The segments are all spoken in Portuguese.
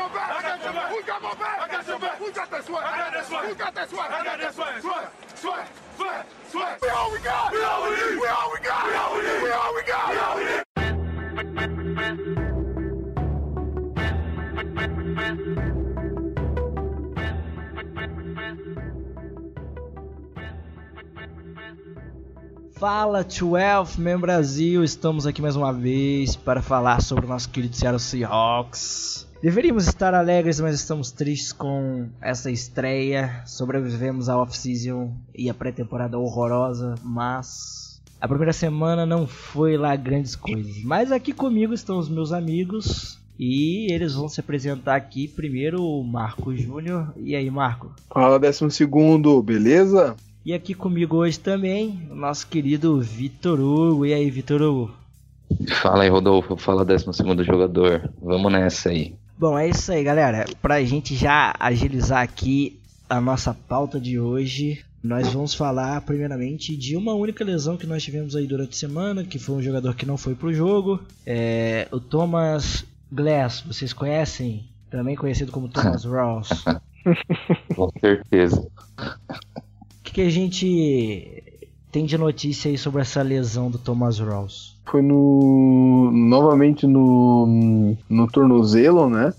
my back? I got your back. Got my back? I got your back. Got that swag? I got that. Who got that swag? I got that swag. Swag, swag, swag, swag. We all we got. We all we need. We all we got. We all we need. We all we got. We all we need. Fala 12 Man Brasil, estamos aqui mais uma vez para falar sobre o nosso querido Seattle Seahawks. Deveríamos estar alegres, mas estamos tristes com essa estreia. Sobrevivemos à off-season e à pré-temporada horrorosa, mas a primeira semana não foi lá grandes coisas. Mas aqui comigo estão os meus amigos e eles vão se apresentar aqui. Primeiro o Marco Júnior. E aí, Marco? Fala, décimo segundo, beleza? E aqui comigo hoje também, o nosso querido Vitor Hugo. E aí, Vitor Hugo? Fala aí, Rodolfo. Fala 12 segundo jogador. Vamos nessa aí. Bom, é isso aí, galera. Pra gente já agilizar aqui a nossa pauta de hoje, nós vamos falar primeiramente de uma única lesão que nós tivemos aí durante a semana, que foi um jogador que não foi pro jogo. É, o Thomas Glass, vocês conhecem? Também conhecido como Thomas Ross. Com certeza. O que, que a gente tem de notícia aí sobre essa lesão do Thomas Ross? Foi no. novamente no. no tornozelo, né?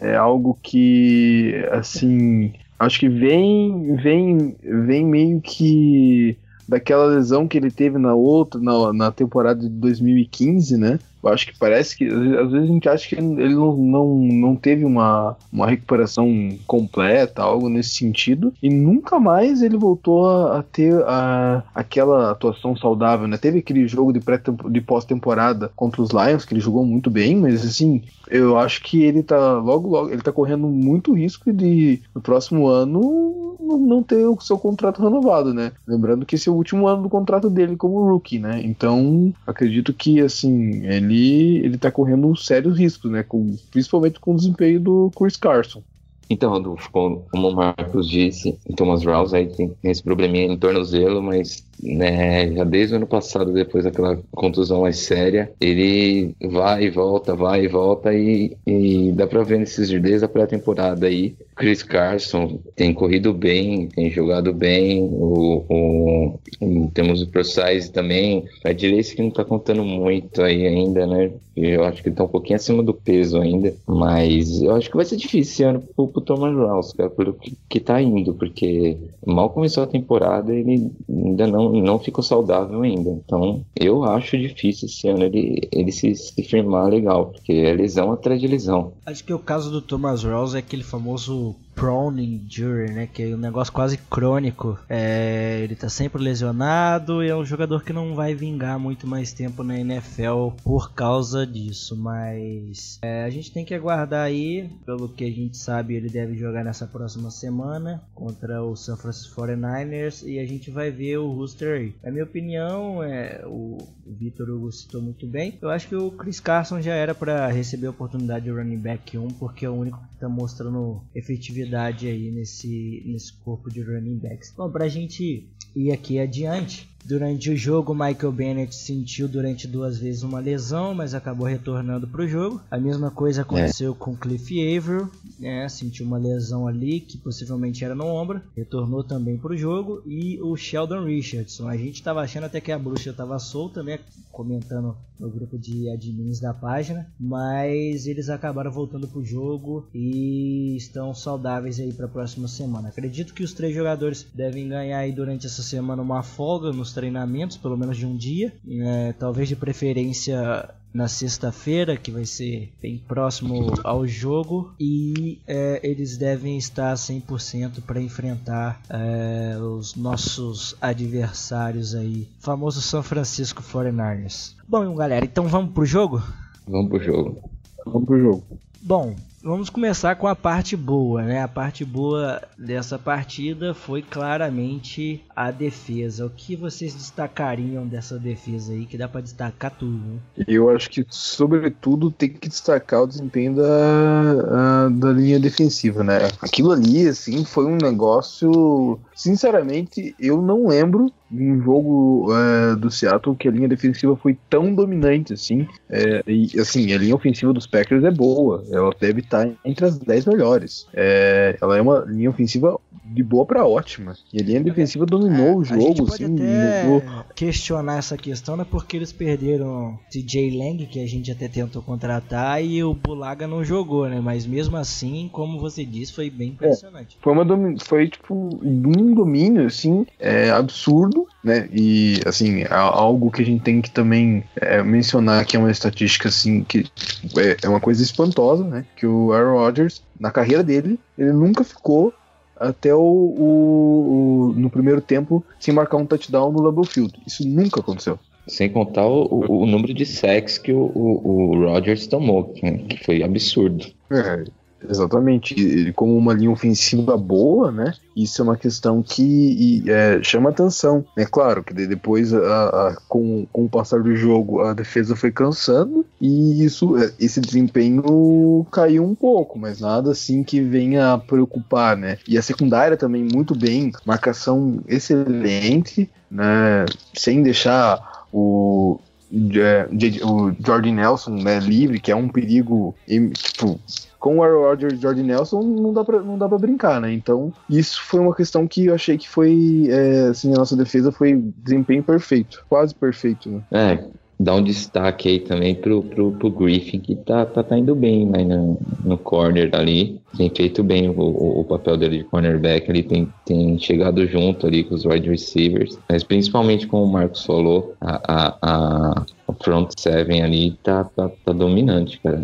É algo que, assim. Acho que vem. vem. vem meio que. daquela lesão que ele teve na outra. na, na temporada de 2015, né? Eu acho que parece que. Às vezes a gente acha que ele não, não, não teve uma, uma recuperação completa, algo nesse sentido. E nunca mais ele voltou a, a ter a, aquela atuação saudável, né? Teve aquele jogo de, pré de pós-temporada contra os Lions, que ele jogou muito bem, mas assim, eu acho que ele tá. Logo, logo, ele tá correndo muito risco de no próximo ano não ter o seu contrato renovado, né? Lembrando que esse é o último ano do contrato dele como rookie, né? Então, acredito que assim, ele ele tá correndo sérios riscos, né? Com, principalmente com o desempenho do Chris Carson. Então, como o Marcos disse, o Thomas Rouse aí tem esse probleminha em tornozelo, mas né, já desde o ano passado, depois daquela contusão mais séria, ele vai e volta, vai e volta, e, e dá pra ver nesses desde a pré-temporada aí. Chris Carson tem corrido bem, tem jogado bem, o, o, temos o ProSize também, a direita que não tá contando muito aí ainda, né? Eu acho que tá um pouquinho acima do peso ainda, mas eu acho que vai ser difícil esse ano pro, pro Thomas Rouse, cara, pelo que, que tá indo, porque mal começou a temporada, ele ainda não não ficou saudável ainda. Então, eu acho difícil esse ano ele, ele se, se firmar legal, porque é lesão atrás de lesão. Acho que o caso do Thomas Rawls é aquele famoso prone injury, né? Que é um negócio quase crônico. É, ele tá sempre lesionado e é um jogador que não vai vingar muito mais tempo na NFL por causa disso. Mas é, a gente tem que aguardar aí. Pelo que a gente sabe, ele deve jogar nessa próxima semana contra o San Francisco 49ers e a gente vai ver o roster aí. Na minha opinião, é, o Vitor Hugo citou muito bem. Eu acho que o Chris Carson já era para receber a oportunidade de running back 1 porque é o único que tá mostrando efetividade aí nesse, nesse corpo de running backs. Bom, pra gente ir aqui adiante, Durante o jogo, Michael Bennett sentiu durante duas vezes uma lesão, mas acabou retornando para o jogo. A mesma coisa aconteceu é. com Cliff Averill, né? sentiu uma lesão ali que possivelmente era no ombro, retornou também para o jogo. E o Sheldon Richardson, a gente estava achando até que a bruxa estava solta, né? Comentando no grupo de admins da página, mas eles acabaram voltando para o jogo e estão saudáveis aí para a próxima semana. Acredito que os três jogadores devem ganhar aí durante essa semana uma folga nos treinamentos, pelo menos de um dia, é, talvez de preferência na sexta-feira, que vai ser bem próximo ao jogo, e é, eles devem estar 100% para enfrentar é, os nossos adversários aí, famoso São Francisco 49ers. Bom, galera, então vamos pro jogo? Vamos pro jogo. Vamos pro jogo. Bom, Vamos começar com a parte boa, né? A parte boa dessa partida foi claramente a defesa. O que vocês destacariam dessa defesa aí? Que dá para destacar tudo. Né? Eu acho que, sobretudo, tem que destacar o desempenho da, a, da linha defensiva, né? Aquilo ali, assim, foi um negócio. Sinceramente, eu não lembro um jogo é, do Seattle que a linha defensiva foi tão dominante assim. É, e assim, a linha ofensiva dos Packers é boa. Ela deve tá entre as 10 melhores. É, ela é uma linha ofensiva de boa para ótima. E a linha defensiva dominou é, o jogo, pode assim, até mudou. questionar essa questão, né? Porque eles perderam TJ Lang, que a gente até tentou contratar, e o Bulaga não jogou, né? Mas mesmo assim, como você disse, foi bem impressionante. É, foi uma foi tipo um domínio assim, é, absurdo, né? E assim, algo que a gente tem que também é, mencionar que é uma estatística assim que é, é uma coisa espantosa, né? Que o Aaron Rodgers na carreira dele, ele nunca ficou até o, o, o, no primeiro tempo sem marcar um touchdown no Lambeau Field. Isso nunca aconteceu. Sem contar o, o número de sacks que o, o, o Rodgers tomou, que foi absurdo. É, Exatamente. E, como uma linha ofensiva boa, né? Isso é uma questão que é, chama atenção. É claro que depois, a, a, com, com o passar do jogo, a defesa foi cansando e isso, é, esse desempenho caiu um pouco, mas nada assim que venha a preocupar, né? E a secundária também muito bem, marcação excelente, né? Sem deixar o o Jordan Nelson né, livre, que é um perigo tipo, com o Aaron Rodgers e Jordan Nelson não dá, pra, não dá pra brincar, né? Então, isso foi uma questão que eu achei que foi, é, assim, a nossa defesa foi desempenho perfeito, quase perfeito, né? É, dá um destaque aí também pro, pro, pro Griffin, que tá, tá, tá indo bem né, no, no corner ali. Tem feito bem o, o, o, papel dele de cornerback, ele tem, tem chegado junto ali com os wide receivers, mas principalmente como o Marcos falou, a, a, a, o front seven ali tá, tá, tá dominante, cara.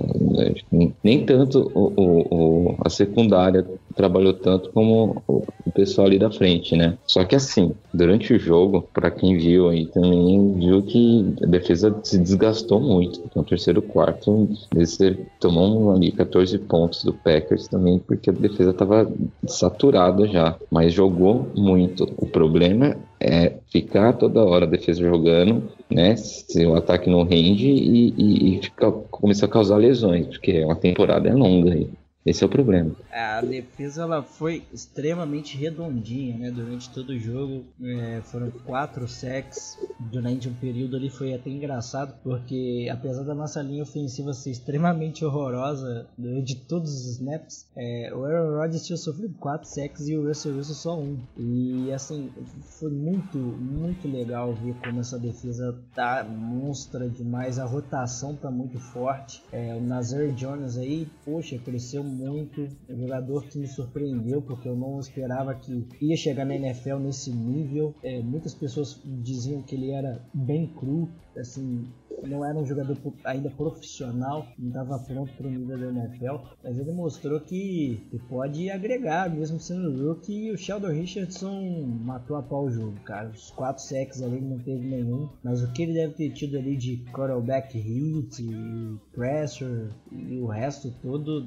Nem tanto o, o, a secundária trabalhou tanto como o pessoal ali da frente, né? Só que assim, durante o jogo, para quem viu aí também, viu que a defesa se desgastou muito. Então, terceiro quarto, eles tomou ali 14 pontos do Packers também, porque a defesa tava saturada já, mas jogou muito. O problema é ficar toda hora a defesa jogando, né? Se o ataque não rende e, e, e fica, começa a causar lesões, porque é uma temporada é longa aí. Esse é o problema. A defesa ela foi extremamente redondinha, né? Durante todo o jogo é, foram quatro sacks durante um período ali foi até engraçado porque apesar da nossa linha ofensiva ser extremamente horrorosa durante todos os snaps, é, o Aaron Rodgers tinha sofrido quatro sacks e o Russell Wilson só um. E assim foi muito muito legal ver como essa defesa tá monstra demais, a rotação tá muito forte. É, o Nazir Jones aí, poxa, cresceu muito. Um jogador que me surpreendeu, porque eu não esperava que ia chegar na NFL nesse nível. É, muitas pessoas diziam que ele era bem cru, assim, não era um jogador ainda profissional, não estava pronto para o nível da NFL, mas ele mostrou que pode agregar, mesmo sendo rookie, e o Sheldon Richardson matou a pau o jogo, cara. Os quatro sacks ali não teve nenhum, mas o que ele deve ter tido ali de quarterback hit, pressure e o resto todo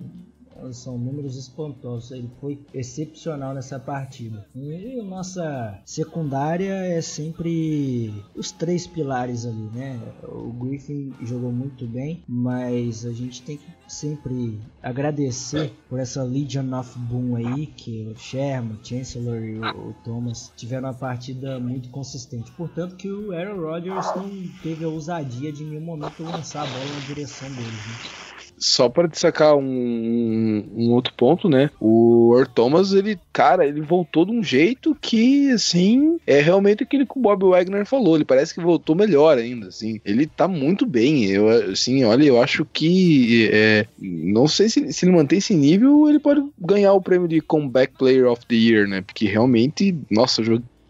são números espantosos. Ele foi excepcional nessa partida. E nossa secundária é sempre os três pilares ali, né? O Griffin jogou muito bem, mas a gente tem que sempre agradecer por essa Legion of Boom aí, que o Sherman, o Chancellor e o, Thomas tiveram uma partida muito consistente. Portanto que o Aaron Rodgers não teve a ousadia de em nenhum momento lançar a bola na direção deles, né? Só para destacar um, um, outro ponto, né? O Earl Thomas, ele, cara, ele voltou de um jeito que, assim, é realmente aquilo que o Bob Wagner falou. Ele parece que voltou melhor ainda, assim. Ele tá muito bem. Eu, assim, olha, eu acho que, é, não sei se, se ele mantém esse nível, ele pode ganhar o prêmio de Comeback Player of the Year, né? Porque realmente, nossa,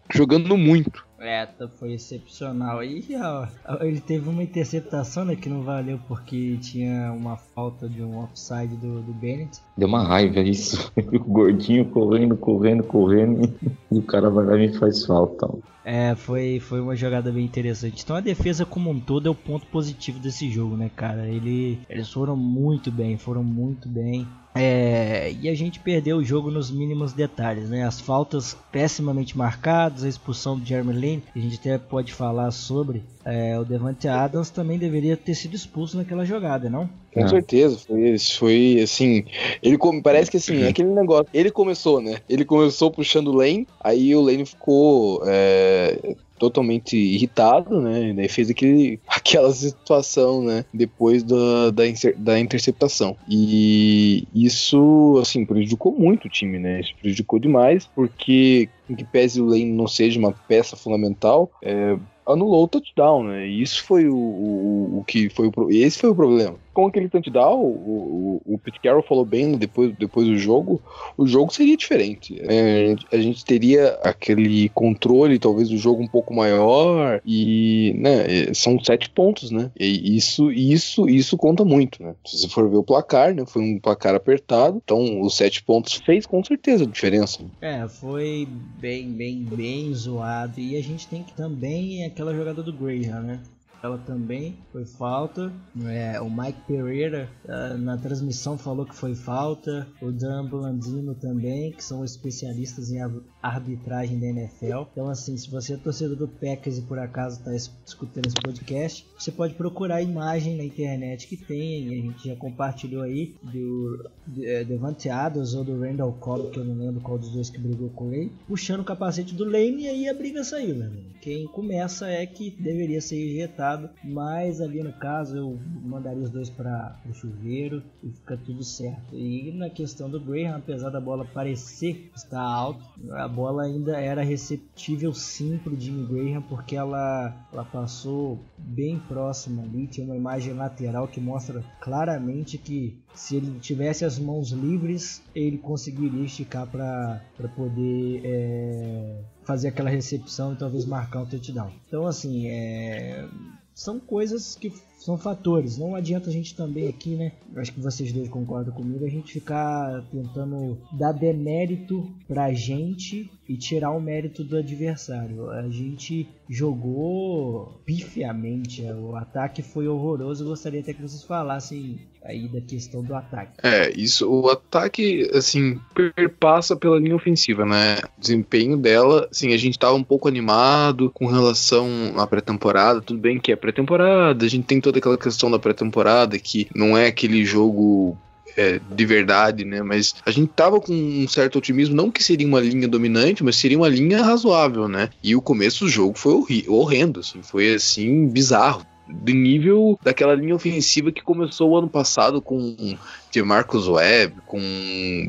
jogando muito. É, foi excepcional. E ó, ele teve uma interceptação né, que não valeu porque tinha uma falta de um offside do, do Bennett. Deu uma raiva isso. o gordinho correndo, correndo, correndo. E o cara vai lá e faz falta. É, foi, foi uma jogada bem interessante. Então a defesa como um todo é o ponto positivo desse jogo, né, cara? Ele, eles foram muito bem, foram muito bem. É, e a gente perdeu o jogo nos mínimos detalhes, né? As faltas pessimamente marcadas, a expulsão do Jeremy Lin, a gente até pode falar sobre. É, o Devante Adams também deveria ter sido expulso naquela jogada, não? Com ah. certeza, foi, foi assim. Ele parece que assim, é aquele negócio. Ele começou, né? Ele começou puxando o Lane, aí o Lane ficou. É, totalmente irritado, né? E daí fez aquele, aquela situação, né? Depois da, da, da interceptação. E isso, assim, prejudicou muito o time, né? Isso prejudicou demais, porque em que pese o Lane não seja uma peça fundamental, é, anulou o touchdown, né? E isso foi o, o, o que foi o, esse foi o problema com aquele touchdown, o, o, o Pete Carroll falou bem depois, depois do jogo, o jogo seria diferente. É, a gente teria aquele controle, talvez, do jogo um pouco maior, e né, são sete pontos, né? E isso, isso, isso conta muito, né? Se você for ver o placar, né? Foi um placar apertado, então os sete pontos fez com certeza a diferença. É, foi bem, bem, bem zoado. E a gente tem que também aquela jogada do Graham, né? Ela também foi falta. É, o Mike Pereira uh, na transmissão falou que foi falta. O Dan Blandino também, que são especialistas em arbitragem da NFL. Então, assim, se você é torcedor do Packers e por acaso está escutando esse podcast, você pode procurar a imagem na internet que tem. A gente já compartilhou aí do é, Devante Adams ou do Randall Cobb, que eu não lembro qual dos dois que brigou com ele, puxando o capacete do Lane e aí a briga saiu, né? Quem começa é que deveria ser ejetado mas ali no caso eu mandaria os dois para o chuveiro e fica tudo certo. E na questão do Graham, apesar da bola parecer estar alta, a bola ainda era receptível sim para o Jimmy Graham porque ela, ela passou bem próxima ali, tinha uma imagem lateral que mostra claramente que se ele tivesse as mãos livres, ele conseguiria esticar para poder é, fazer aquela recepção e talvez marcar um touchdown. Então, assim, é, são coisas que são fatores. Não adianta a gente também aqui, né? Acho que vocês dois concordam comigo, a gente ficar tentando dar demérito pra gente e tirar o mérito do adversário. A gente jogou pifiamente, o ataque foi horroroso. Eu gostaria até que vocês falassem aí da questão do ataque. É, isso, o ataque, assim, perpassa pela linha ofensiva, né? O desempenho dela, assim, a gente tava um pouco animado com relação à pré-temporada, tudo bem que é pré-temporada, a gente tem toda aquela questão da pré-temporada que não é aquele jogo é, de verdade, né? Mas a gente tava com um certo otimismo, não que seria uma linha dominante, mas seria uma linha razoável, né? E o começo do jogo foi horrendo, assim, foi assim bizarro do nível daquela linha ofensiva que começou o ano passado com de Marcus Webb, com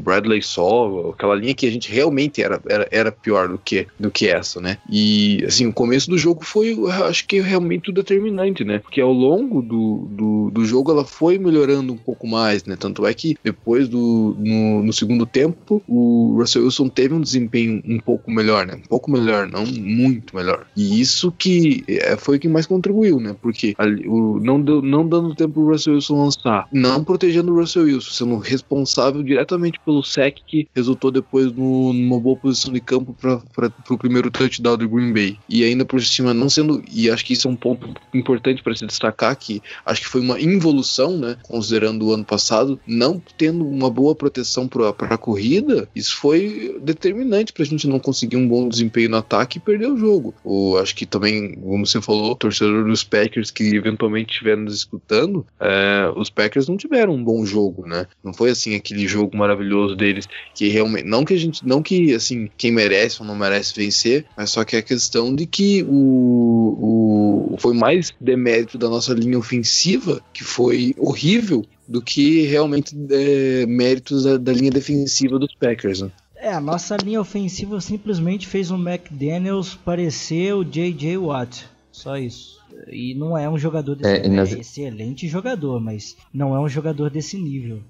Bradley Saul, aquela linha que a gente realmente era, era, era pior do que, do que essa, né? E assim, o começo do jogo foi, acho que realmente o determinante, né? Porque ao longo do, do, do, jogo ela foi melhorando um pouco mais, né? Tanto é que depois do no, no, segundo tempo o Russell Wilson teve um desempenho um pouco melhor, né? Um pouco melhor, não muito melhor. E isso que é, foi o que mais contribuiu, né? Porque ali, o, não, deu, não dando tempo pro Russell Wilson lançar, não protegendo o Russell Wilson, sendo responsável diretamente pelo sec que resultou depois no, numa boa posição de campo para o primeiro touchdown do Green Bay. E ainda por cima, não sendo. E acho que isso é um ponto importante para se destacar, que acho que foi uma involução, né? Considerando o ano passado, não tendo uma boa proteção para a corrida, isso foi determinante para a gente não conseguir um bom desempenho no ataque e perder o jogo. O, acho que também, como você falou, torcedor dos Packers que eventualmente estiveram nos escutando, é, os Packers não tiveram um bom jogo jogo, né? Não foi assim aquele jogo maravilhoso deles que realmente não que a gente não que assim quem merece ou não merece vencer, mas só que é a questão de que o, o foi mais demérito da nossa linha ofensiva que foi horrível do que realmente é, méritos da, da, linha defensiva dos Packers. Né? É, a nossa linha ofensiva simplesmente fez o McDaniels parecer o J.J. Watt. Só isso. E não é um jogador desse é, nas... é excelente jogador, mas não é um jogador desse nível.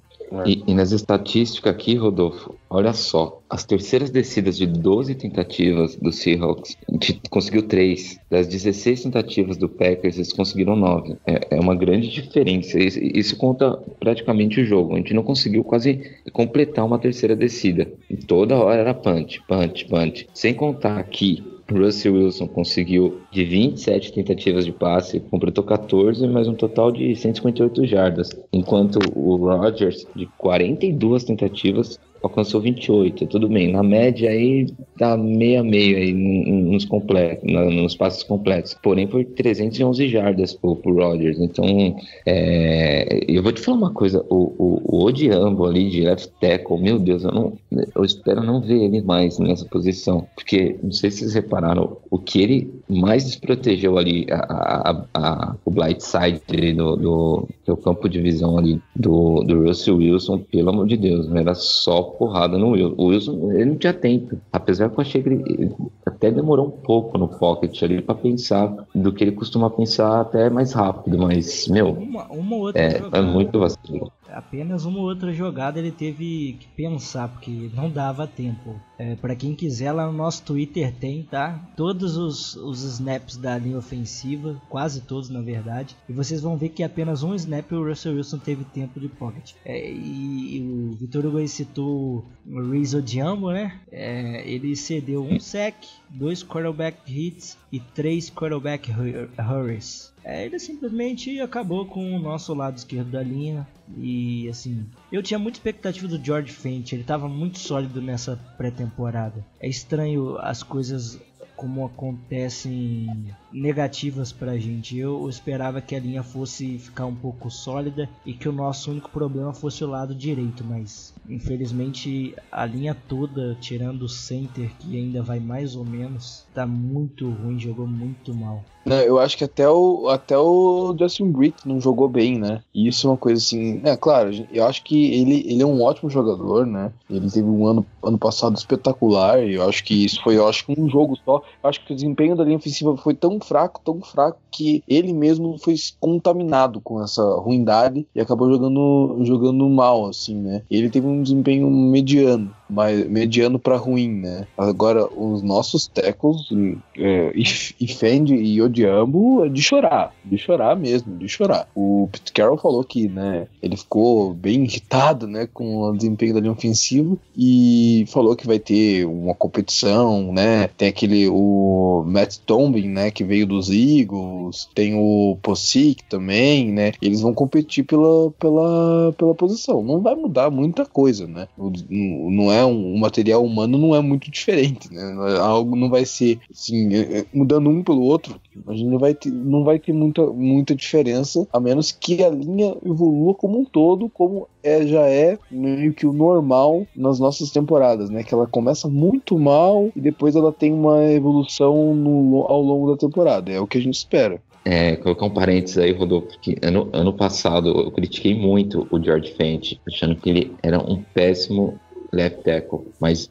E, e, nas estatísticas aqui, Rodolfo, olha só, as terceiras descidas de 12 tentativas do Seahawks, a gente conseguiu 3. Das 16 tentativas do Packers, eles conseguiram 9. É, é uma grande diferença. Isso, isso, conta praticamente o jogo. A gente não conseguiu quase completar uma terceira descida. E toda hora era punch, punch, punch. Sem contar que Russell Wilson conseguiu de 27 tentativas de passe, completou 14, mas um total de 158 jardas, enquanto o Rodgers de 42 tentativas alcançou 28, tudo bem. Na média aí tá meio a meio aí nos, completos, nos passos completos. Porém, por 311 jardas pro, pro Rodgers. Então, é, eu vou te falar uma coisa: o, o, o Odiambo ali de left tackle, meu Deus, eu, não, eu espero não ver ele mais nessa posição. Porque, não sei se vocês repararam, o que ele mais desprotegeu ali, a, a, a, o blind side do, do, do campo de visão ali do, do Russell Wilson, pelo amor de Deus, era só porrada no Wilson. O Wilson, ele não tinha tempo. Apesar que eu achei que ele até demorou um pouco no pocket ali para pensar do que ele costuma pensar até mais rápido, mas, meu, uma, uma outra é, é muito vacilo apenas uma outra jogada ele teve que pensar, porque não dava tempo. É, para quem quiser, lá no nosso Twitter tem, tá? Todos os, os snaps da linha ofensiva, quase todos na verdade. E vocês vão ver que apenas um snap o Russell Wilson teve tempo de pocket. É, e, e, o Vitor Hugo citou o Rizzo Diambo, né? É, ele cedeu um sec, dois quarterback hits e três quarterback hurries. É, ele simplesmente acabou com o nosso lado esquerdo da linha. E assim, eu tinha muita expectativa do George Fent, ele estava muito sólido nessa pré-temporada. É estranho as coisas como acontecem negativas pra gente. Eu esperava que a linha fosse ficar um pouco sólida e que o nosso único problema fosse o lado direito, mas infelizmente a linha toda, tirando o center que ainda vai mais ou menos, tá muito ruim, jogou muito mal. Não, eu acho que até o, até o Justin Britt não jogou bem, né? E isso é uma coisa assim. É claro, eu acho que ele, ele é um ótimo jogador, né? Ele teve um ano, ano passado espetacular. E eu acho que isso foi, eu acho que um jogo só. Eu acho que o desempenho da linha ofensiva foi tão fraco, tão fraco, que ele mesmo foi contaminado com essa ruindade e acabou jogando, jogando mal, assim, né? Ele teve um desempenho mediano mas mediano para ruim, né? Agora, os nossos tackles, é, Fendi e Odiambo, é de chorar, de chorar mesmo, de chorar. O Pete Carroll falou que, né, ele ficou bem irritado, né, com o desempenho da linha ofensiva e falou que vai ter uma competição, né? Tem aquele, o Matt Tombin, né, que veio dos Eagles, tem o Posick também, né? Eles vão competir pela, pela, pela posição. Não vai mudar muita coisa, né? Não é é um, um, material humano não é muito diferente, né? Algo não vai ser assim, é, é, mudando um pelo outro, a gente não vai ter, não vai ter muita, muita diferença, a menos que a linha evolua como um todo, como é, já é meio que o normal nas nossas temporadas, né? Que ela começa muito mal e depois ela tem uma evolução no, ao longo da temporada. É o que a gente espera. É, colocar um parênteses aí, Rodolfo, que ano, ano passado eu critiquei muito o George Fent, achando que ele era um péssimo left tackle, mas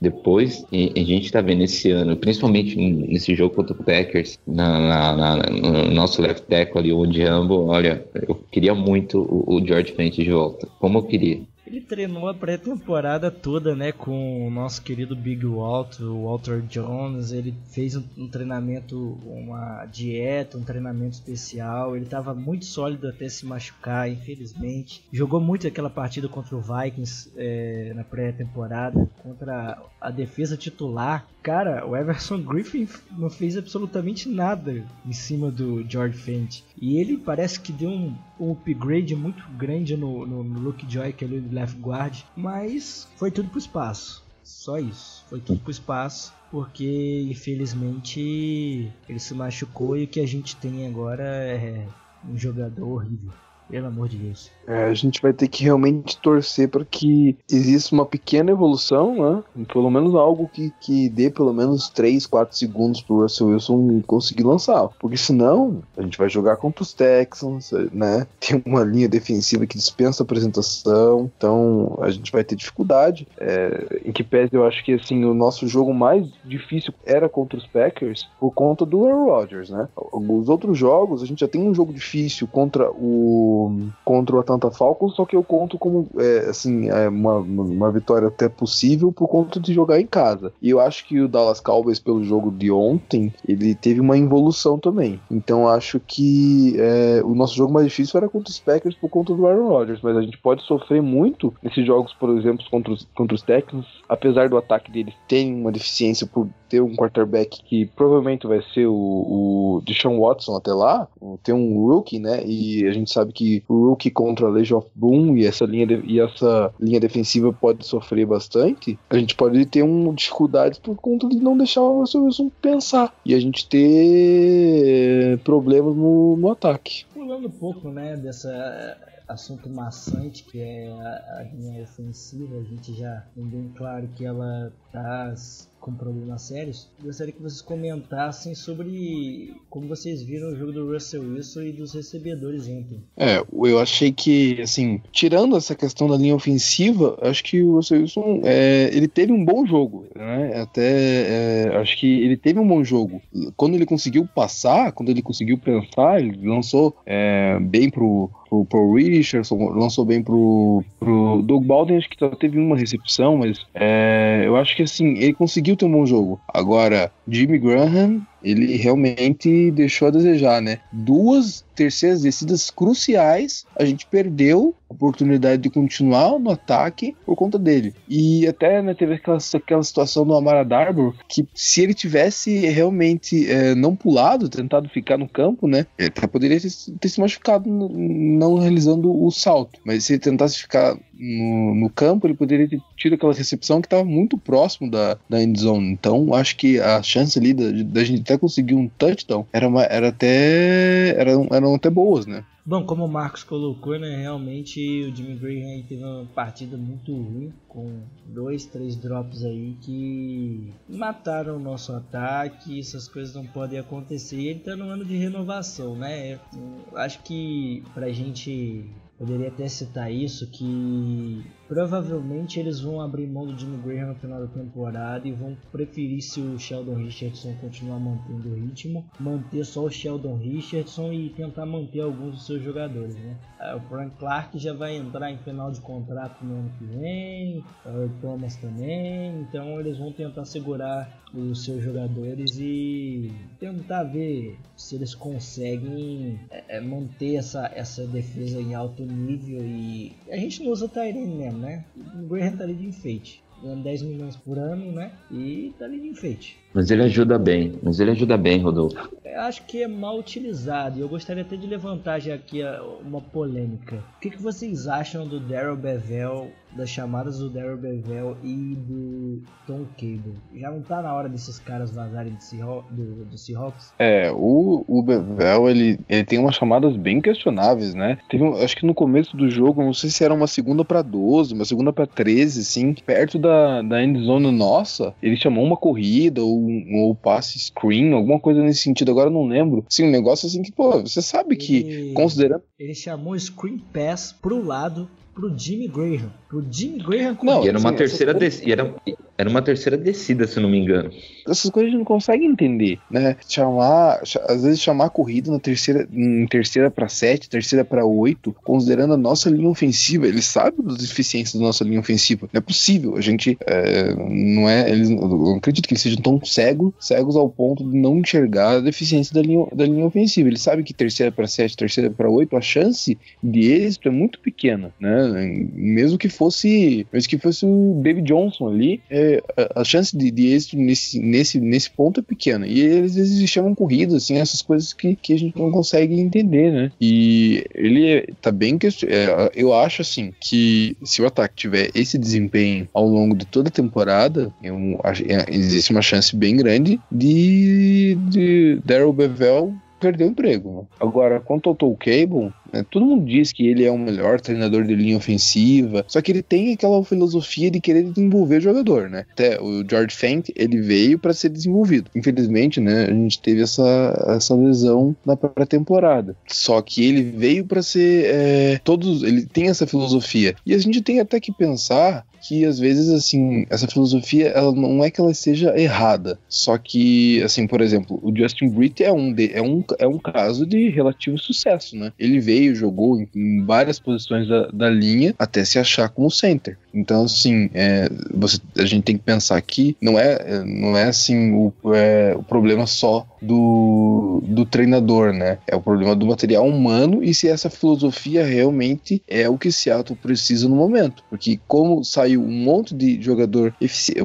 depois a gente está vendo esse ano, principalmente nesse jogo contra o Packers, na, na, na, no nosso left tackle ali, o Diambo, olha, eu queria muito o, o George Fent de volta, como eu queria. Ele treinou a pré-temporada toda, né, com o nosso querido Big Walt, o Walter Jones. Ele fez um, um, treinamento, uma dieta, um treinamento especial. Ele estava muito sólido até se machucar, infelizmente. Jogou muito aquela partida contra o Vikings é, na pré-temporada, contra a defesa titular. Cara, o Everson Griffin não fez absolutamente nada em cima do George Fent. E ele parece que deu um, um upgrade muito grande no, no, no Luke Joy, que é o left guard, mas foi tudo pro espaço. Só isso. Foi tudo pro espaço. Porque infelizmente ele se machucou e o que a gente tem agora é um jogador horrível. Pelo amor de Deus. É, a gente vai ter que realmente torcer para que exista uma pequena evolução, né? Pelo menos algo que, que dê pelo menos 3, 4 segundos pro Russell Wilson conseguir lançar. Porque senão, a gente vai jogar contra os Texans, né? Tem uma linha defensiva que dispensa apresentação. Então, a gente vai ter dificuldade. É, em que pese eu acho que assim, o nosso jogo mais difícil era contra os Packers por conta do Aaron Rodgers, né? Os outros jogos, a gente já tem um jogo difícil contra o contra o Atlanta Falcons, só que eu conto como é, assim, é uma, uma vitória até possível por conta de jogar em casa. E eu acho que o Dallas Cowboys, pelo jogo de ontem, ele teve uma involução também. Então acho que é, o nosso jogo mais difícil era contra os Packers por conta do Aaron Rodgers, mas a gente pode sofrer muito nesses jogos, por exemplo, contra os, contra os Texans, apesar do ataque deles terem uma deficiência por ter um quarterback que provavelmente vai ser o, o Deshaun Watson até lá, ter um rookie, né? E a gente sabe que o rookie contra a Legion of Boom e essa linha de, e essa linha defensiva pode sofrer bastante. A gente pode ter um dificuldades por conta de não deixar o Russell Wilson pensar e a gente ter problemas no, no ataque. Pulando um pouco, né, dessa assunto maçante que é a, a linha ofensiva, a gente já tem bem claro que ela tá com problemas sérios, gostaria que vocês comentassem sobre como vocês viram o jogo do Russell Wilson e dos recebedores ontem. É, eu achei que, assim, tirando essa questão da linha ofensiva, acho que o Russell Wilson, é, ele teve um bom jogo, né? Até, é, acho que ele teve um bom jogo. Quando ele conseguiu passar, quando ele conseguiu pensar, ele lançou é, bem pro, pro Paul Richardson, lançou bem pro, pro Doug Baldwin, acho que só teve uma recepção, mas é, eu acho que assim, ele conseguiu ter um bom jogo. Agora, Jimmy Graham ele realmente deixou a desejar, né? Duas terceiras descidas cruciais, a gente perdeu a oportunidade de continuar no ataque por conta dele. E até né, teve aquela, aquela situação do Amara Darbour que se ele tivesse realmente é, não pulado, tentado ficar no campo, né? Ele até poderia ter, ter se machucado não realizando o salto. Mas se ele tentasse ficar no, no campo, ele poderia ter tido aquela recepção que estava muito próximo da, da end zone. Então, acho que a chance ali da, da gente até conseguir um touchdown era, uma, era até eram, eram até boas, né? Bom, como o Marcos colocou, né, realmente o Jimmy Graham teve uma partida muito ruim, com dois, três drops aí que mataram o nosso ataque, essas coisas não podem acontecer. E ele tá no ano de renovação, né? Eu acho que pra gente poderia até citar isso que Provavelmente eles vão abrir mão do Jimmy Graham no final da temporada e vão preferir se o Sheldon Richardson continuar mantendo o ritmo, manter só o Sheldon Richardson e tentar manter alguns dos seus jogadores, né? Ah, o Frank Clark já vai entrar em final de contrato no ano que vem, o Thomas também, então eles vão tentar segurar os seus jogadores e tentar ver se eles conseguem é, é manter essa, essa defesa em alto nível e a gente não usa Tyrene mesmo né? O Graham tá ali de enfeite. Ganhando 10 milhões por ano, né? E tá ali de enfeite. Mas ele ajuda bem, mas ele ajuda bem, Rodolfo. Eu acho que é mal utilizado e eu gostaria até de levantar já aqui uma polêmica. O que, que vocês acham do Daryl Bevel das chamadas do Daryl Bevel e do Tom Cable. Já não tá na hora desses caras vazarem do, Seahawks, do, do Seahawks? É, o, o Bevel, ele, ele tem umas chamadas bem questionáveis, né? Teve, acho que no começo do jogo, não sei se era uma segunda para 12, uma segunda para 13, assim, perto da, da endzone nossa, ele chamou uma corrida ou, ou passe screen, alguma coisa nesse sentido, agora eu não lembro. Assim, um negócio assim que, pô, você sabe que, ele, considerando... Ele chamou screen pass pro lado pro Jimmy Graham. Pro Jimmy Graham Não, e era uma terceira descida. Era, era uma terceira descida, se não me engano. Essas coisas a gente não consegue entender, né? Chamar, às vezes chamar a corrida na terceira, em terceira para sete, terceira para oito, considerando a nossa linha ofensiva, ele sabe das deficiências da nossa linha ofensiva. Não é possível. A gente é, não é, eles, eu não acredito que eles sejam tão cegos, cegos ao ponto de não enxergar a deficiência da linha, da linha ofensiva. Ele sabe que terceira para sete, terceira para oito, a chance de êxito é muito pequena, né? Mesmo que fosse, mesmo que fosse o David Johnson ali, é, a, chance de, de êxito nesse, nesse, nesse ponto é pequena. E eles, eles chamam corrida, assim, essas coisas que, que a gente não consegue entender, né? E ele é, tá bem que é, eu acho assim que se o ataque tiver esse desempenho ao longo de toda a temporada, eu, é, existe uma chance bem grande de, de Daryl Bevel perder o emprego. Agora, quanto ao Toll Cable, né, todo mundo diz que ele é o melhor treinador de linha ofensiva, só que ele tem aquela filosofia de querer desenvolver jogador, né? Até o George Fent, ele veio para ser desenvolvido. Infelizmente, né, a gente teve essa, essa lesão na pré-temporada. Só que ele veio para ser é, todos, ele tem essa filosofia. E a gente tem até que pensar que às vezes assim essa filosofia ela não é que ela seja errada só que assim por exemplo o Justin Britt é um de, é um é um caso de relativo sucesso né ele veio jogou em, em várias posições da, da linha até se achar como center Então, assim, é, você, a gente tem que pensar que não é, não é assim o, é, o problema só do, do treinador, né? É o problema do material humano e se essa filosofia realmente é o que Seattle precisa no momento. Porque como saiu um monte de jogador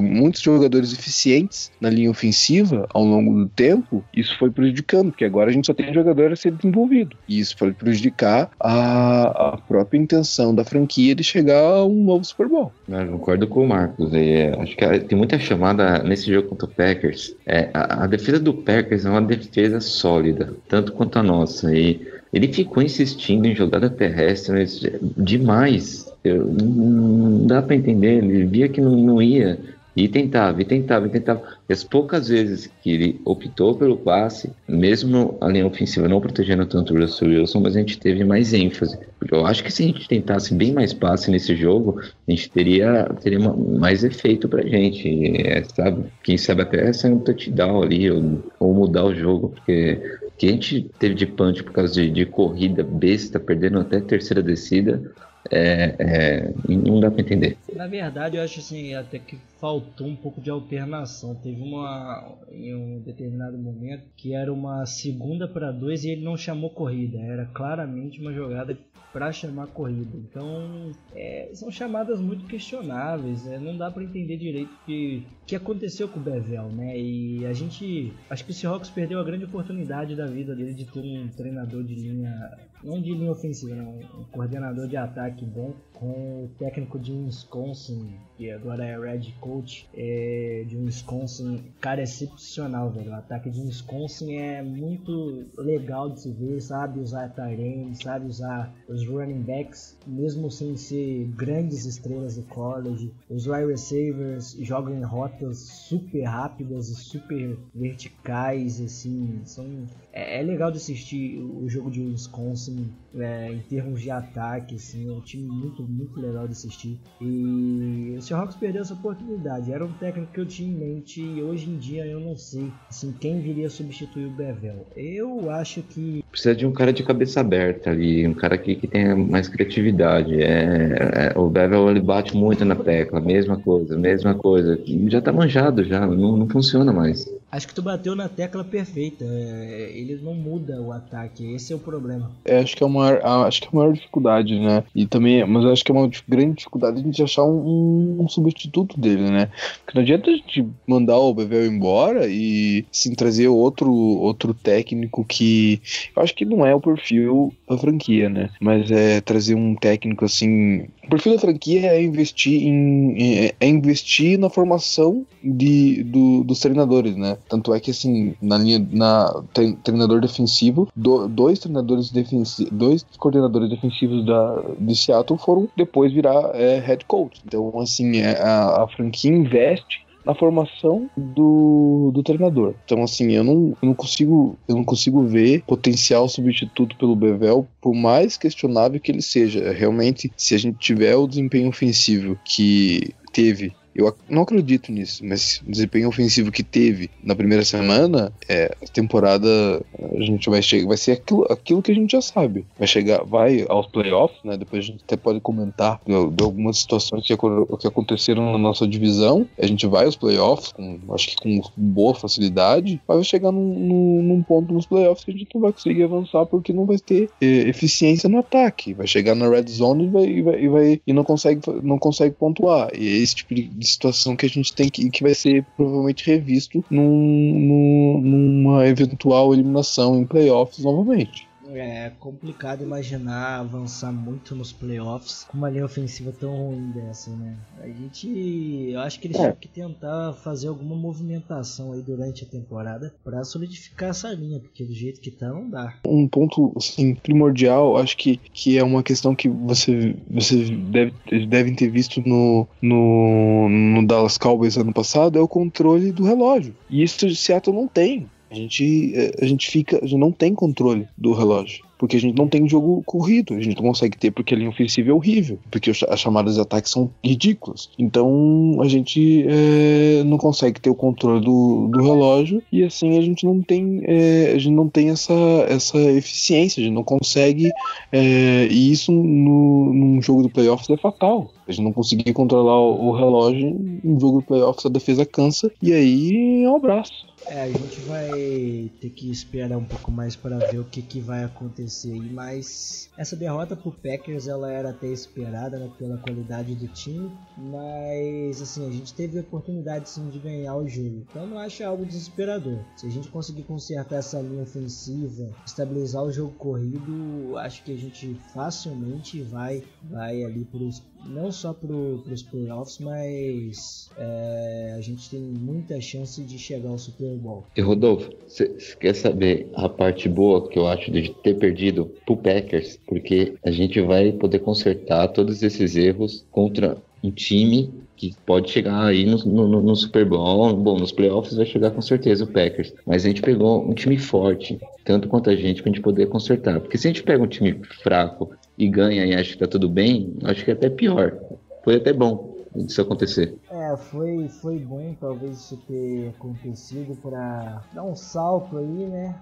muitos jogadores eficientes na linha ofensiva ao longo do tempo, isso foi prejudicando, porque agora a gente só tem jogador a ser desenvolvido. E isso pode prejudicar a, a própria intenção da franquia de chegar a um novo Super Bowl. Eu concordo com o Marcos. É, acho que tem muita chamada nesse jogo contra o Packers. É, a, a defesa do Packers é uma defesa sólida, tanto quanto a nossa. E ele ficou insistindo em jogada terrestre demais. Eu, não dá para entender. Ele via que não, não ia. E tentava, e tentava, e tentava. E as poucas vezes que ele optou pelo passe, mesmo a linha ofensiva não protegendo tanto o Russell Wilson, mas a gente teve mais ênfase. Eu acho que se a gente tentasse bem mais passe nesse jogo, a gente teria, teria mais efeito pra gente. É, sabe? Quem sabe até sair um touchdown ali, ou, ou mudar o jogo, porque que a gente teve de punch por causa de, de corrida besta, perdendo até terceira descida, é, é, não dá para entender. Na verdade, eu acho assim, até que faltou um pouco de alternação. Teve uma em um determinado momento que era uma segunda para dois e ele não chamou corrida. Era claramente uma jogada para chamar corrida. Então, é, são chamadas muito questionáveis. Né? Não dá para entender direito o que, que aconteceu com o Bevel, né? E a gente, acho que o Seahawks perdeu a grande oportunidade da vida dele de ter um treinador de linha, não de linha ofensiva, não, um coordenador de ataque bom com o técnico de Wisconsin, que agora é Red Coach, é, de Wisconsin. Cara, é excepcional, velho. O ataque de Wisconsin é muito legal de se ver, sabe usar Tyrene, sabe usar os running backs, mesmo sem ser grandes estrelas de college. Os wide receivers jogam em rotas super rápidas e super verticais, assim, são é, é legal de assistir o jogo de Wisconsin é, em termos de ataque, assim, é um time muito, muito legal de assistir. E Seahawks perdeu essa oportunidade. Era um técnico que eu tinha em mente e hoje em dia eu não sei assim, quem viria substituir o Bevel. Eu acho que. Precisa de um cara de cabeça aberta ali, um cara que, que tenha mais criatividade. É, é, o Bevel ele bate muito na tecla, mesma coisa, mesma coisa. Já tá manjado já, não, não funciona mais. Acho que tu bateu na tecla perfeita. É, ele não muda o ataque. Esse é o problema. É, acho que é uma acho que é a maior dificuldade, né? E também, mas acho que é uma grande dificuldade a gente achar um, um substituto dele, né? Porque não adianta a gente mandar o Bevel embora e sim trazer outro outro técnico que eu acho que não é o perfil da franquia, né? Mas é trazer um técnico assim. O perfil da franquia é investir em é, é investir na formação de, do, dos treinadores, né? Tanto é que, assim, na linha, na treinador defensivo, do, dois treinadores defensivos, dois coordenadores defensivos da, de Seattle foram depois virar é, head coach. Então, assim, é, a, a franquia investe na formação do, do treinador. Então, assim, eu não, eu não consigo eu não consigo ver potencial substituto pelo Bevel, por mais questionável que ele seja. Realmente, se a gente tiver o desempenho ofensivo que teve eu não acredito nisso, mas o desempenho ofensivo que teve na primeira semana, é, a temporada a gente vai chegar, vai ser aquilo, aquilo que a gente já sabe. Vai chegar, vai aos playoffs, né? Depois a gente até pode comentar de, de algumas situações que, que aconteceram na nossa divisão. A gente vai aos playoffs, com, acho que com boa facilidade, mas vai chegar num, num, num, ponto nos playoffs que a gente não vai conseguir avançar porque não vai ter é, eficiência no ataque. Vai chegar na red zone e, vai, e, vai, e, vai, e não consegue não consegue pontuar. E é esse tipo de de situação que a gente tem que, que vai ser provavelmente revisto num, num, numa eventual eliminação em playoffs novamente. É complicado imaginar avançar muito nos playoffs com uma linha ofensiva tão ruim dessa, né? A gente. Eu acho que eles é. tinham que tentar fazer alguma movimentação aí durante a temporada para solidificar essa linha, porque do jeito que tá não dá. Um ponto assim, primordial, acho que, que é uma questão que você, você deve, devem ter visto no, no, no Dallas Cowboys ano passado, é o controle do relógio. E isso o Seattle não tem. A gente, é, a gente fica, a gente não tem controle do relógio. porque a gente não tem jogo corrido, a gente não consegue ter porque a linha ofensiva é horrível, porque as chamadas de ataque são ridículas. Então a gente é, não consegue ter o controle do, do relógio e assim a gente não tem é, a gente não tem essa, essa eficiência, a gente não consegue é, e isso no, num jogo do playoffs é fatal. A gente não conseguir controlar o, o relógio em jogo do playoffs a defesa cansa e aí é um abraço. É, a gente vai ter que esperar um pouco mais para ver o que, que vai acontecer mas essa derrota pro Packers ela era até esperada né, pela qualidade do time, mas assim, a gente teve a oportunidade sim de ganhar o jogo, então não acho algo desesperador. Se a gente conseguir consertar essa linha ofensiva, estabilizar o jogo corrido, acho que a gente facilmente vai, vai ali pros não só para os playoffs, mas é, a gente tem muita chance de chegar ao Super Bowl. E Rodolfo, você quer saber a parte boa que eu acho de ter perdido pro Packers? Porque a gente vai poder consertar todos esses erros contra um time que pode chegar aí no, no, no, Super Bowl. Bom, nos playoffs vai chegar com certeza o Packers. Mas a gente pegou um time forte, tanto quanto a gente, pra gente poder consertar. Porque se a gente pega um time fraco e ganha e acha que tá tudo bem, acho que é até pior. Foi até bom isso acontecer. É, foi, foi bom talvez isso ter acontecido para dar um salto aí, né?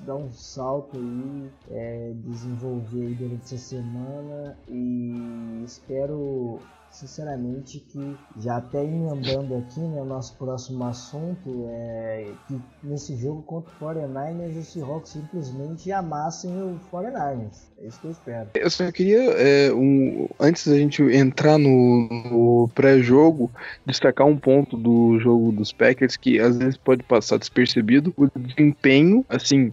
Dar um salto aí, é, desenvolver aí durante essa semana e espero sinceramente que já até emendando aqui, né, o nosso próximo assunto é que nesse jogo contra o 49ers, os Seahawks simplesmente amassem o 49ers. É isso que eu espero. Eu só queria, é, um, antes da gente entrar no, no pré-jogo, destacar um ponto do jogo dos Packers que às vezes pode passar despercebido, o desempenho, assim,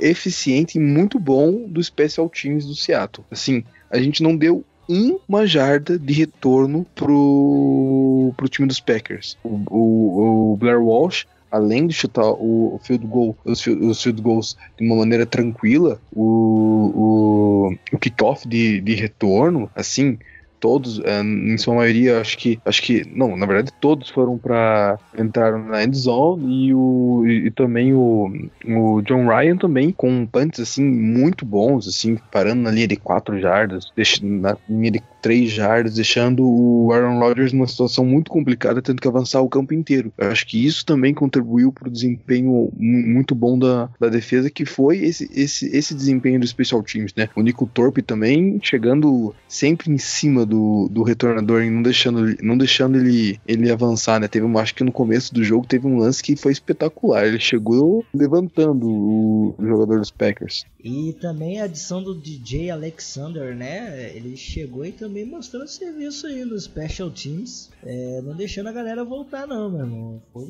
eficiente e muito bom do Special Teams do Seattle. Assim, a gente não deu uma jarda de retorno pro, pro time dos Packers. O, o, o Blair Walsh além de chutar o field goal, os, os field goals de uma maneira tranquila, o, o, o kickoff de, de retorno, assim, todos, é, em sua maioria, acho que, acho que, não, na verdade todos foram para entrar na end zone e o e, também o, o John Ryan também com punts assim muito bons, assim, parando na linha de 4 jardas, na linha de 3 jardas, deixando o Aaron Rodgers numa situação muito complicada, tendo que avançar o campo inteiro. Eu acho que isso também contribuiu para o desempenho muito bom da, da defesa, que foi esse, esse, esse desempenho do Special Teams, né? O Nico Torpe também chegando sempre em cima do, do retornador e não deixando, não deixando ele, ele avançar, né? Teve uma, acho que no começo do jogo teve um lance que foi espetacular. Ele chegou levantando o, o jogador dos Packers. E também a adição do DJ Alexander, né? Ele chegou e também mostrando serviço aí nos Special Teams, é, não deixando a galera voltar não, meu irmão. Foi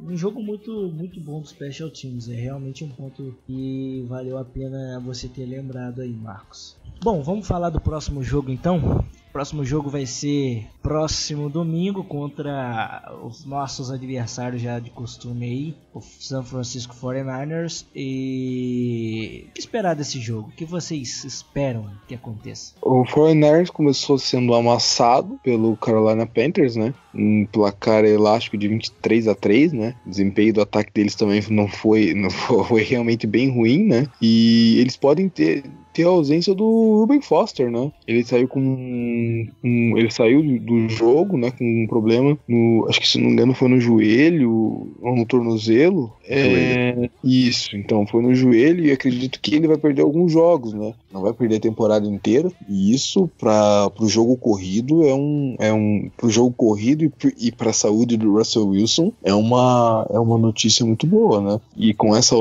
um jogo muito, muito bom dos Special Teams, é realmente um ponto que valeu a pena você ter lembrado aí, Marcos. Bom, vamos falar do próximo jogo então. Próximo jogo vai ser próximo domingo contra os nossos adversários já de costume aí, o San Francisco 49ers. E o que esperar desse jogo? O que vocês esperam que aconteça? O 49ers começou sendo amassado pelo Carolina Panthers, né? Um placar elástico de 23 a 3, né? O desempenho do ataque deles também não foi, não foi realmente bem ruim, né? E eles podem ter ter a ausência do Ruben Foster, né? Ele saiu com um, ele saiu do jogo, né, com um problema no, acho que se não me engano foi no joelho ou no tornozelo. É, isso, então foi no joelho e acredito que ele vai perder alguns jogos, né? Não vai perder a temporada inteira. E isso para o jogo corrido é um é um pro jogo corrido e, para a saúde do Russell Wilson é uma é uma notícia muito boa, né? E com essa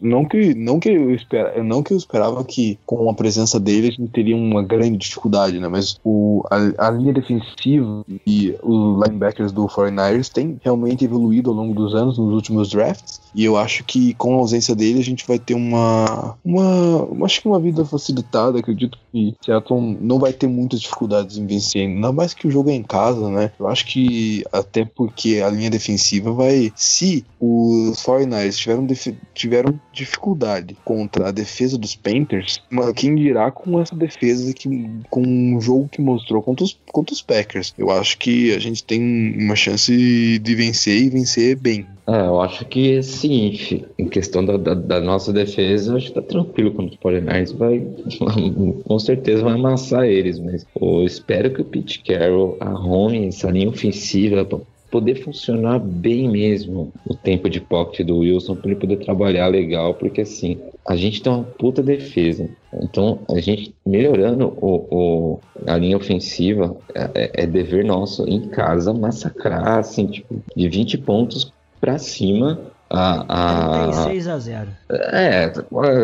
não que não que eu espera, não que eu esperava que com a presença dele a gente teria uma grande dificuldade, né? Mas o, a, a linha defensiva e os linebackers do 49ers têm realmente evoluído ao longo dos anos, nos últimos drafts. E eu acho que com a ausência dele a gente vai ter uma. uma acho que uma vida facilitada. Acredito que Seattle não vai ter muitas dificuldades em vencer. Ainda mais que o jogo é em casa, né? Eu acho que até porque a linha defensiva vai. Se os 49ers tiveram, tiveram dificuldade contra a defesa dos Panthers, quem dirá com essa defesa que com um jogo que mostrou contra os, contra os Packers. Eu acho que a gente tem uma chance de vencer e vencer bem. É, eu acho que é sim, em questão da, da, da, nossa defesa, eu acho que tá tranquilo quando o 49 vai, com certeza vai amassar eles, mas eu espero que o Pete Carroll arrume essa linha ofensiva pra poder funcionar bem mesmo o tempo de pocket do Wilson para ele poder trabalhar legal, porque assim, a gente tem uma puta defesa. Então, a gente melhorando o, o a linha ofensiva é, é, é, dever nosso em casa massacrar, assim, tipo, de 20 pontos para cima a, a... 36 a 0. É,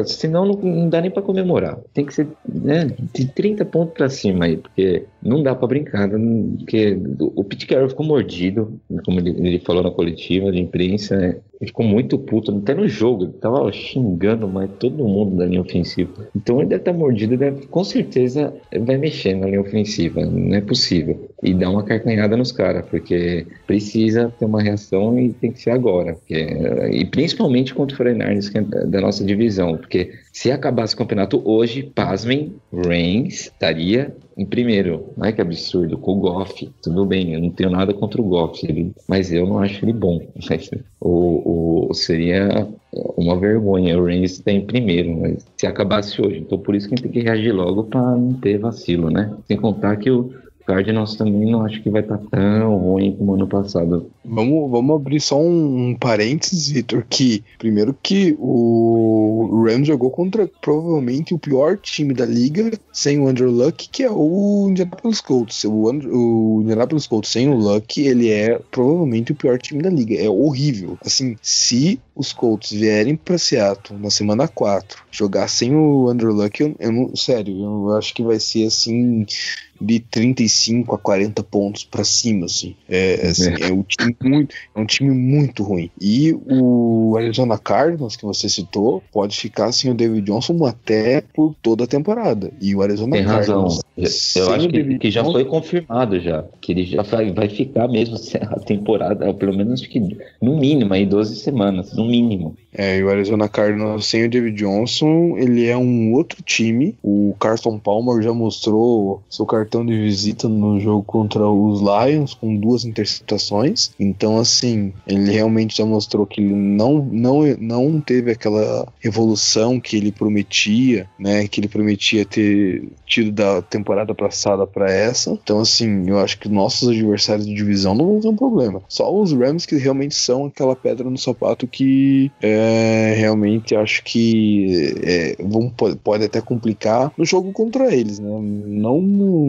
senão não, não dá nem para comemorar. Tem que ser né, de 30 pontos para cima aí, porque não dá para brincar. Porque o Pete Carroll ficou mordido, como ele, ele, falou na coletiva de imprensa, né? ele ficou muito puto, até no jogo, ele tava xingando mais todo mundo da linha ofensiva. Então ele deve estar tá mordido, deve, com certeza vai mexer na linha ofensiva, não é possível. E dar uma carcanhada nos caras, porque precisa ter uma reação e tem que ser agora. Porque, e principalmente contra o 49 que é da nossa divisão, porque se acabasse o campeonato hoje, pasmem, Reigns estaria em primeiro. Ai que absurdo, com o Goff. Tudo bem, eu não tenho nada contra o Goff, mas eu não acho ele bom. o, seria uma vergonha o Reigns estar em primeiro, mas se acabasse hoje. Então por isso que a gente tem que reagir logo para não ter vacilo, né? Sem contar que o Cardinals também não acho que vai estar tão ruim como ano passado. Vamos, vamos abrir só um, um parênteses, Vitor, que primeiro que o Rams jogou contra provavelmente o pior time da liga sem o Andrew Luck, que é o Indianapolis Colts. O, o Indianapolis Colts sem o Luck, ele é provavelmente o pior time da liga. É horrível. Assim, se os Colts vierem para Seattle na semana 4 jogar sem o Andrew Luck, eu, eu não, sério, eu acho que vai ser assim de 35 a 40 pontos para cima, assim. É, assim, é. é, um time muito, é um time muito ruim. E o Arizona Cardinals, que você citou, pode ficar sem o David Johnson até por toda a temporada. E o Arizona Tem Cardinals. Razão. Eu acho que, que, já foi confirmado já. Que ele já vai, vai ficar mesmo a temporada, pelo menos que no mínimo aí 12 semanas, no mínimo. É, e o Arizona Cardinals sem o David Johnson, ele é um outro time. O Carson Palmer já mostrou seu cartão de visita no jogo contra os Lions com duas interceptações. Então, assim, ele realmente já mostrou que ele não, não, não teve aquela evolução que ele prometia, né? Que ele prometia ter tido da temporada passada para essa. Então, assim, eu acho que nossos adversários de divisão não vão ter um problema. Só os Rams que realmente são aquela pedra no sapato que é, realmente acho que é, vão, pode até complicar no jogo contra eles, né? Não,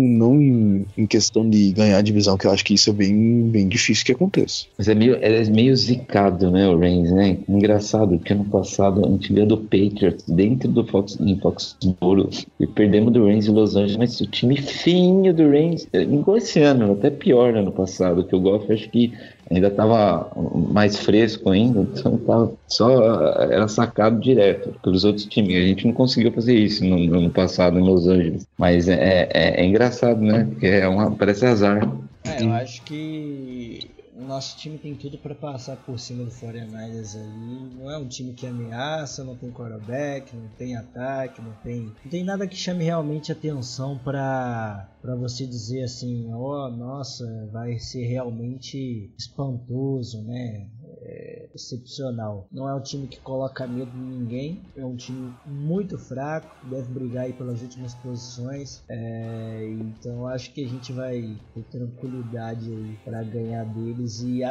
não em, em, questão de ganhar a divisão, que eu acho que isso é bem, bem difícil que aconteça. Mas é meio, é meio zicado, né, o Reigns, né? Engraçado, porque ano passado a gente ganhou do Patriots dentro do Fox, em Foxborough e perdemos do Reigns em Los Angeles, mas o time finho do Reigns, igual esse ano, até pior no ano passado, que o Golf acho que ainda estava mais fresco ainda, então tava só era sacado direto pelos outros times. A gente não conseguiu fazer isso no, no ano passado em Los Angeles. Mas é, é, é engraçado, né? Porque é uma, parece azar. É, eu acho que o nosso time tem tudo para passar por cima do 49ers aí. Não é um time que ameaça, não tem quarterback, não tem ataque, não tem, não tem nada que chame realmente atenção para para você dizer assim, ó, oh, nossa, vai ser realmente espantoso, né? É, excepcional. Não é um time que coloca medo em ninguém, é um time muito fraco, deve brigar aí pelas últimas posições. É, então acho que a gente vai ter tranquilidade aí para ganhar deles e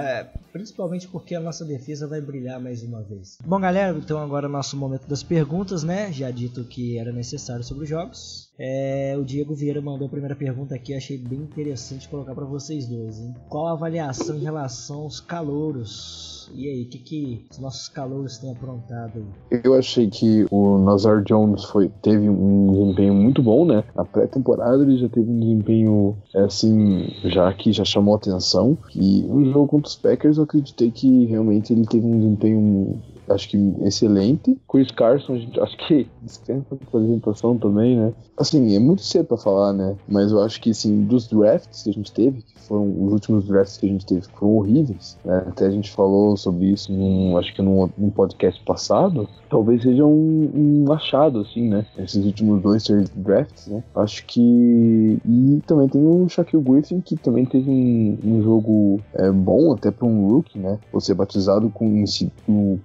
principalmente porque a nossa defesa vai brilhar mais uma vez. Bom, galera, então agora é o nosso momento das perguntas, né? Já dito que era necessário sobre os jogos. É, o Diego Vieira mandou a primeira pergunta aqui, achei bem interessante colocar para vocês dois. Hein? Qual a avaliação em relação aos calouros? E aí, o que, que os nossos calouros têm aprontado? Eu achei que o Nazar Jones foi, teve um desempenho muito bom, né? Na pré-temporada ele já teve um desempenho, é, assim, já que já chamou atenção. E no jogo contra os Packers eu acreditei que realmente ele teve um desempenho acho que excelente. Chris Carson, acho que dispensa apresentação também, né? Assim, é muito cedo para falar, né? Mas eu acho que, assim, dos drafts que a gente teve, que foram os últimos drafts que a gente teve, foram horríveis, né? Até a gente falou sobre isso, num, acho que num, num podcast passado. Talvez seja um, um, achado, assim, né? Esses últimos dois, três drafts, né? Acho que. E também tem o Shaquille Griffin, que também teve um, um jogo é, bom, até para um rookie, né? Você batizado com,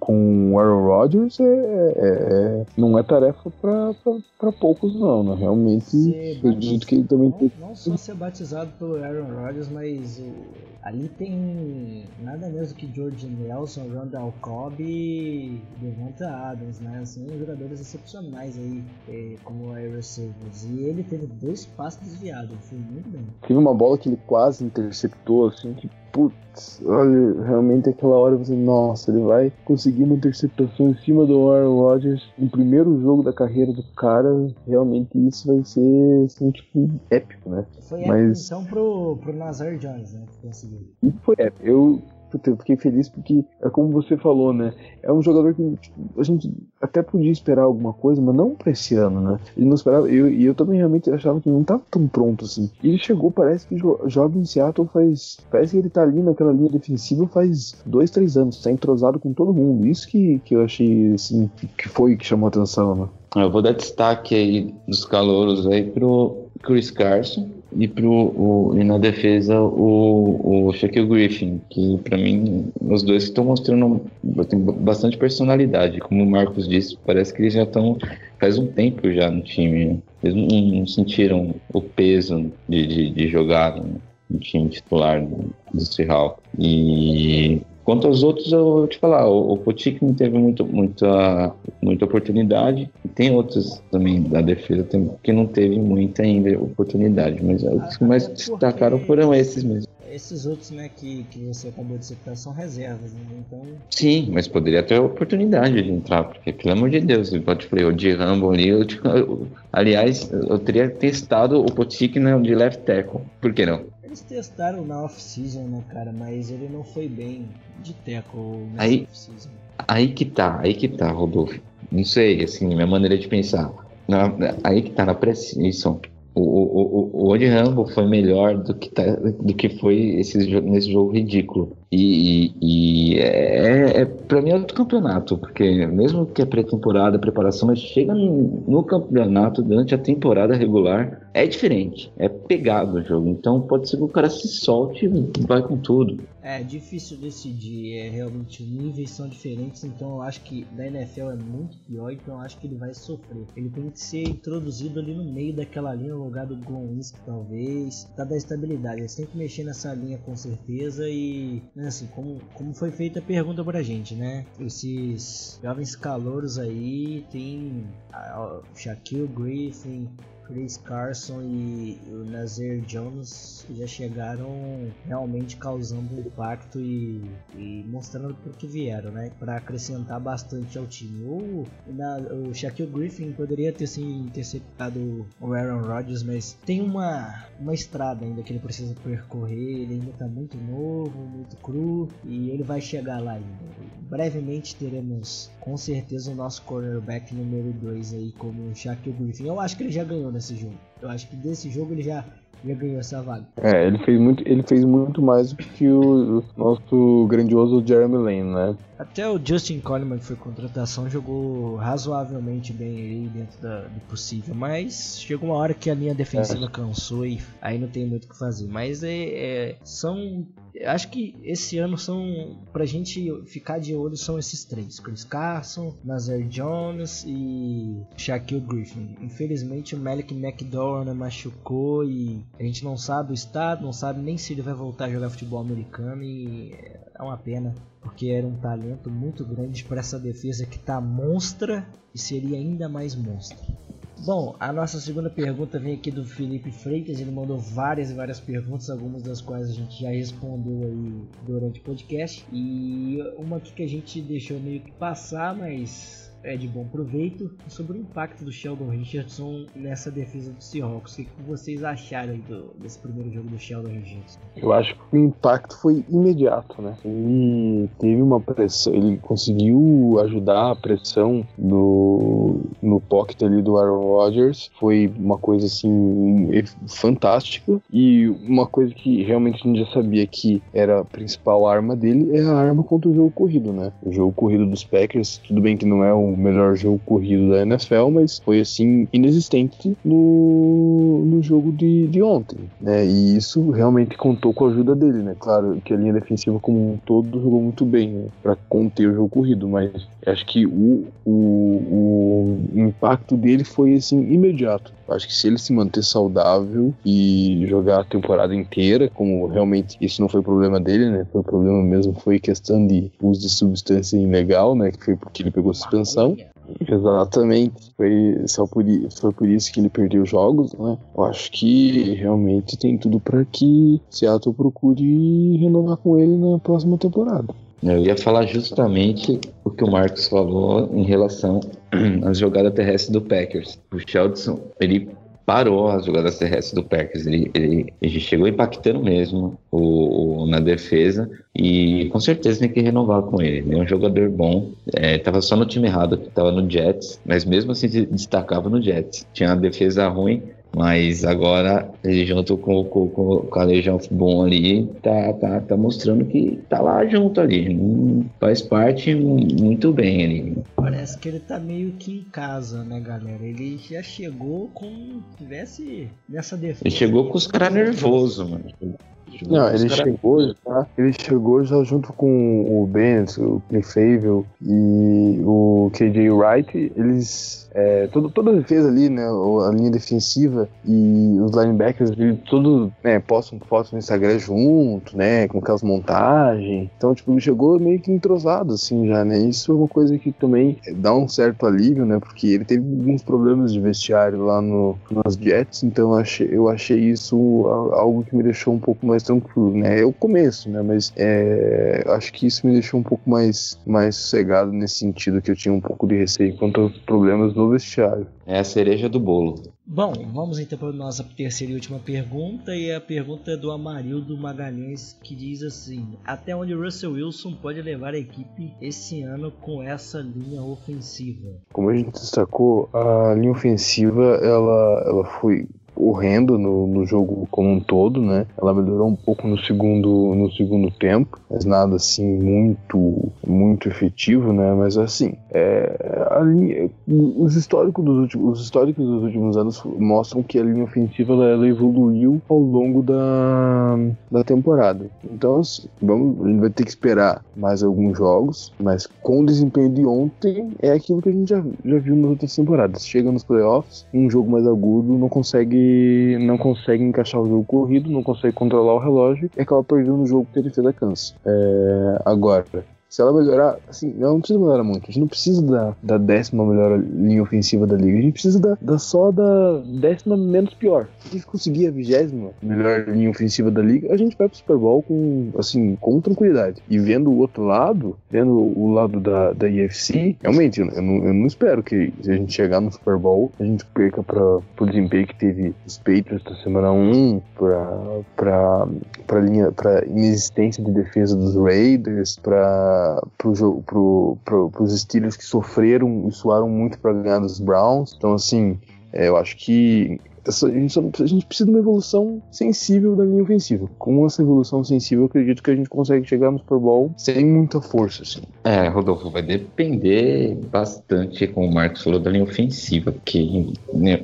com o Aaron Rodgers é, é, é não é tarefa para poucos, não, né? Realmente, acredito que ele também não, tem. Não só ser batizado pelo Aaron Rodgers, mas o, ali tem nada menos que George Nelson, Randall Cobb e Devonta Adams, né? São jogadores excepcionais aí, é, como wide receivers. E ele teve dois passos desviados, foi muito bem. Teve uma bola que ele quase interceptou, assim, que putz, olha, realmente aquela hora você, nossa, ele vai conseguir uma interceptação em cima do Aaron Rodgers no primeiro jogo da carreira do cara, realmente isso vai ser, assim, tipo, épico, né? Foi Mas... épico, então, pro, pro Nazar Jones, né, que conseguiu. Foi épico. Eu puta, eu fiquei feliz porque é como você falou, né? É um jogador que tipo, a gente até podia esperar alguma coisa, mas não pra esse ano, né? Ele não esperava, e eu, eu, também realmente achava que não tava tão pronto assim. Ele chegou, parece que joga em Seattle faz. Parece que ele tá ali naquela linha defensiva faz dois, três anos, tá entrosado com todo mundo. Isso que, que eu achei, assim, que foi que chamou a atenção, né? Eu vou dar destaque aí dos calouros aí pro Chris Carson e, pro, o, e na defesa o, o Shaquille Griffin, que para mim os dois estão mostrando bastante personalidade. Como o Marcos disse, parece que eles já estão faz um tempo já no time. Né? Eles não, não, sentiram o peso de, de, de jogar no, no, time titular do, do Seahawks. E Quanto aos outros, eu vou te falar, o, o Potic não teve muito, muita, muita oportunidade. E tem outros também da defesa que não teve muita ainda oportunidade, mas os que mais destacaram foram esses mesmo. Esses outros, né, que, que você acabou de citar são reservas, né? Então. Sim, mas poderia ter a oportunidade de entrar, porque, pelo amor de Deus, eu te falei, o de Rambo ali, eu, eu, aliás, eu teria testado o Potic né, de left tackle. Por que não? Eles testaram na off-season, né, cara? Mas ele não foi bem de tackle nessa aí, off-season. Aí que tá, aí que tá, Rodolfo. Não sei, assim, minha maneira de pensar. Na, aí que tá na pré-season. O, o, o, o Old Rambo foi melhor do que, tá, do que foi esse, nesse jogo ridículo. E, e, e é, é para mim é outro campeonato, porque mesmo que é pré-temporada, preparação, mas chega no, campeonato durante a temporada regular, é diferente, é pegado o jogo. Então pode ser que o cara se solte e vai com tudo. É difícil decidir, é realmente níveis são diferentes, então eu acho que da NFL é muito pior, então eu acho que ele vai sofrer. Ele tem que ser introduzido ali no meio daquela linha, no lugar do Glowinski talvez, pra dar estabilidade. Eles têm que mexer nessa linha com certeza e né, assim, como, como foi feita a pergunta pra gente, né? Esses jovens calouros aí tem Shaquille Griffin, Chris Carson e o Nazir Jones já chegaram realmente causando impacto e, e mostrando por que vieram, né? Para acrescentar bastante ao time. O, na, o Shaquille Griffin poderia ter se interceptado o Aaron Rodgers, mas tem uma, uma estrada ainda que ele precisa percorrer. Ele ainda está muito novo, muito cru e ele vai chegar lá ainda. Brevemente teremos com certeza o nosso cornerback número 2 aí como o Shaquille Griffin. Eu acho que ele já ganhou nesse jogo. Eu acho que desse jogo ele já, já ganhou essa vaga. É, ele fez muito, ele fez muito mais do que o, o nosso grandioso Jeremy Lane, né? Até o Justin Coleman, que foi contratação, jogou razoavelmente bem aí dentro da, do possível. Mas chegou uma hora que a linha defensiva é. cansou e aí não tem muito o que fazer. Mas é, é, são. Acho que esse ano são. Pra gente ficar de olho são esses três: Chris Carson, Nazar Jones e Shaquille Griffin. Infelizmente o Malik McDowell né, machucou e a gente não sabe o estado, não sabe nem se ele vai voltar a jogar futebol americano e é uma pena porque era um talento muito grande para essa defesa que está monstra e seria ainda mais monstra. Bom, a nossa segunda pergunta vem aqui do Felipe Freitas, ele mandou várias e várias perguntas, algumas das quais a gente já respondeu aí durante o podcast, e uma aqui que a gente deixou meio que passar, mas é de bom proveito. Sobre o impacto do Sheldon Richardson nessa defesa do Seahawks, o que vocês acharam do, desse primeiro jogo do Sheldon Richardson? Eu acho que o impacto foi imediato, né? Ele teve uma pressão, ele conseguiu ajudar a pressão no, no pocket ali do Aaron Rodgers. Foi uma coisa assim fantástica e uma coisa que realmente a gente já sabia que era a principal arma dele é a arma contra o jogo corrido, né? O jogo corrido dos Packers, tudo bem que não é o melhor jogo corrido da NFL, mas foi assim inexistente no, no jogo de, de ontem, né? E isso realmente contou com a ajuda dele, né? Claro que a linha defensiva como um todo jogou muito bem né? para conter o jogo corrido, mas acho que o, o, o impacto dele foi assim imediato. Acho que se ele se manter saudável e jogar a temporada inteira, como realmente isso não foi problema dele, né? Foi problema mesmo, foi questão de uso de substância ilegal, né? Que foi porque ele pegou suspensão. Exatamente. Foi só por, foi por isso que ele perdeu jogos, né? Eu acho que realmente tem tudo para que Seattle procure renovar com ele na próxima temporada. Eu ia falar justamente o que o Marcos falou em relação às jogadas terrestres do Packers. O Sheldon, ele parou as jogadas terrestres do Packers. Ele, ele, ele chegou impactando mesmo o, o, na defesa e com certeza tem que renovar com ele. Ele é um jogador bom. É, tava só no time errado, que tava no Jets, mas mesmo assim destacava no Jets. Tinha uma defesa ruim, mas agora, ele junto com, com, com a Legião Bom ali, tá, tá, tá mostrando que tá lá junto ali. Faz parte muito bem ali. Parece que ele tá meio que em casa, né, galera? Ele já chegou com. tivesse nessa defesa. Ele chegou com os caras nervosos, mano. Não, ele cara... chegou já, ele chegou já junto com o Benz, o Clayfavel e o KJ Wright, eles é, todo, toda a defesa ali, né, a linha defensiva e os linebackers, todo, né, postam fotos no Instagram junto, né, com aquelas montagens. Então, tipo, chegou meio que entrosado, assim, já, né. Isso é uma coisa que também dá um certo alívio, né, porque ele teve alguns problemas de vestiário lá no, nas Jets, então eu achei, eu achei isso algo que me deixou um pouco mais tranquilo, né. É o começo, né, mas é, acho que isso me deixou um pouco mais, mais sossegado nesse sentido, que eu tinha um pouco de receio quanto aos problemas no vestiário. É a cereja do bolo. Bom, vamos então para a nossa terceira e última pergunta. E a pergunta é do Amarildo Magalhães, que diz assim: Até onde Russell Wilson pode levar a equipe esse ano com essa linha ofensiva? Como a gente destacou, a linha ofensiva ela, ela foi horrendo no, no jogo como um todo, né? Ela melhorou um pouco no segundo, no segundo tempo, mas nada assim muito, muito efetivo, né? Mas assim, é, os históricos dos últimos, os históricos dos últimos anos mostram que a linha ofensiva ela, ela evoluiu ao longo da, da temporada. Então, assim, vamos, a gente vai ter que esperar mais alguns jogos, mas com o desempenho de ontem é aquilo que a gente já, já viu nas outras temporadas. Chega nos playoffs, um jogo mais agudo, não consegue não consegue encaixar o jogo corrido, não consegue controlar o relógio e acaba perdendo o jogo fez a cansa. É, agora, se ela melhorar, assim, ela não precisa melhorar muito. A gente não precisa da, da décima melhor linha ofensiva da liga. A gente precisa da, da só da décima menos pior. Se a gente conseguir a vigésima melhor linha ofensiva da liga, a gente vai pro Super Bowl com, assim, com tranquilidade. E vendo o outro lado, vendo o lado da, da IFC, realmente, eu, eu, não, eu não espero que se a gente chegar no Super Bowl, a gente perca pra, pro desempenho que teve os Patriots da semana 1, pra, pra, pra linha, pra inexistência de defesa dos Raiders, pra pro, pros Steelers que sofreram e suaram muito para ganhar dos Browns. Então, assim, é, eu acho que essa, a, gente só, a, gente precisa de uma evolução sensível da linha ofensiva. Com essa evolução sensível, acredito que a gente consegue chegar no Super Bowl sem muita força. Assim. É, Rodolfo, vai depender bastante, como o Marcos falou, da linha ofensiva, porque. Né,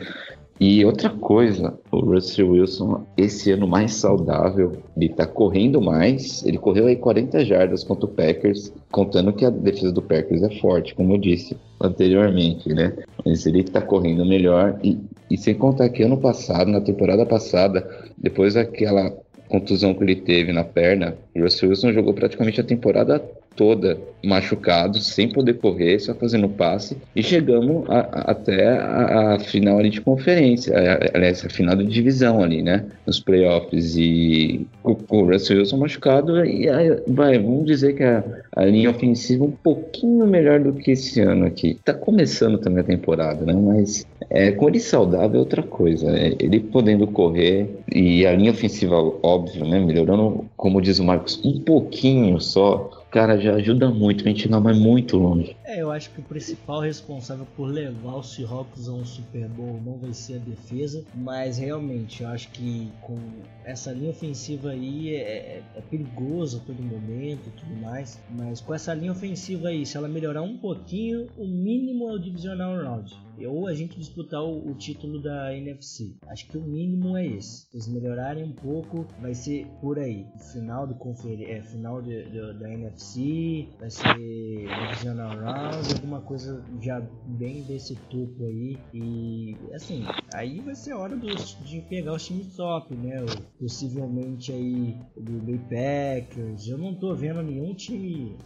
e outra coisa, o Russell Wilson, esse ano mais saudável, ele tá correndo mais. Ele correu aí 40 jardas contra o Packers, contando que a defesa do Packers é forte, como eu disse anteriormente, né? Mas ele tá correndo melhor. E, e sem contar que ano passado, na temporada passada, depois daquela contusão que ele teve na perna, o Russell Wilson jogou praticamente a temporada toda machucados, sem poder correr, só fazendo passe, e chegamos a, a, até a, a, final ali de conferência, aliás, a final de divisão ali, né? Nos playoffs, e o, o Russell Wilson machucado, e aí, vai, vamos dizer que a, linha ofensiva um pouquinho melhor do que esse ano aqui. Tá começando também a temporada, né? Mas é, com ele saudável é outra coisa. É, ele podendo correr, e a linha ofensiva, óbvio, né? Melhorando, como diz o Marcos, um pouquinho só cara, já ajuda muito, a gente não vai muito longe. É, eu acho que o principal responsável por levar o Seahawks a um Super Bowl não vai ser a defesa, mas realmente eu acho que com essa linha ofensiva aí é, é, é perigoso a todo momento e tudo mais, mas com essa linha ofensiva aí, se ela melhorar um pouquinho, o mínimo é o Divisional Round ou a gente disputar o, o, título da NFC. Acho que o mínimo é esse. Se eles melhorarem um pouco, vai ser por aí. Final do confer é, final de, de, da NFC, vai ser Divisional Round, alguma coisa já bem desse topo aí. E assim, aí vai ser hora dos, de pegar os times top, né? Possivelmente aí do Bay Packers. Eu não tô vendo nenhum time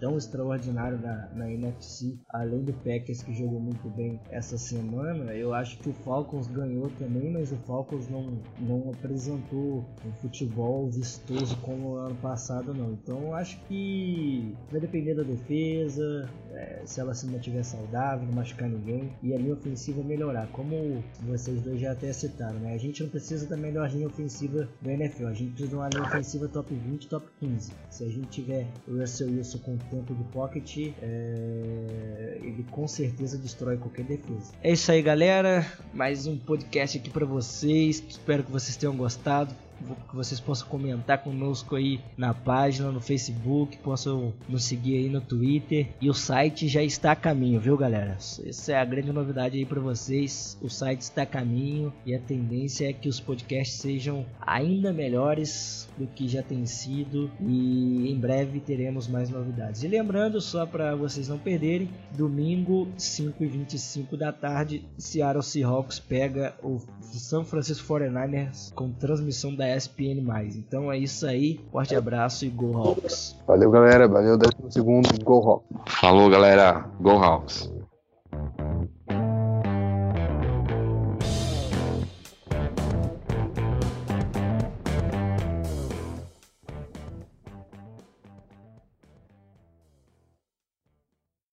tão extraordinário na, na NFC, além do Packers que jogou muito bem essa semana, eu acho que o Falcons ganhou também, mas o Falcons não, não apresentou um futebol vistoso como ano passado, não. Então acho que vai depender da defesa, é, se ela se mantiver saudável, não machucar ninguém, e a linha ofensiva melhorar. Como vocês dois já até citaram, né? A gente não precisa da melhor linha ofensiva do NFL, a gente precisa de uma linha ofensiva top 20, top 15. Se a gente tiver o Russell Wilson com o tempo de pocket, é, ele com certeza destrói qualquer defesa. É isso aí, galera. Mais um podcast aqui para vocês. Espero que vocês tenham gostado que vocês possam comentar conosco aí na página, no Facebook, possam nos seguir aí no Twitter e o site já está a caminho, viu galera? Essa é a grande novidade aí para vocês. O site está a caminho e a tendência é que os podcasts sejam ainda melhores do que já tem sido e em breve teremos mais novidades. E lembrando só para vocês não perderem, domingo 5h25 da tarde, Seattle Seahawks pega o São Francisco 49ers com transmissão da ESPN+. Então é isso aí, forte abraço e Go Hawks. Valeu galera, valeu 12 segundo, Go Hawks. Falou galera, Go Hawks.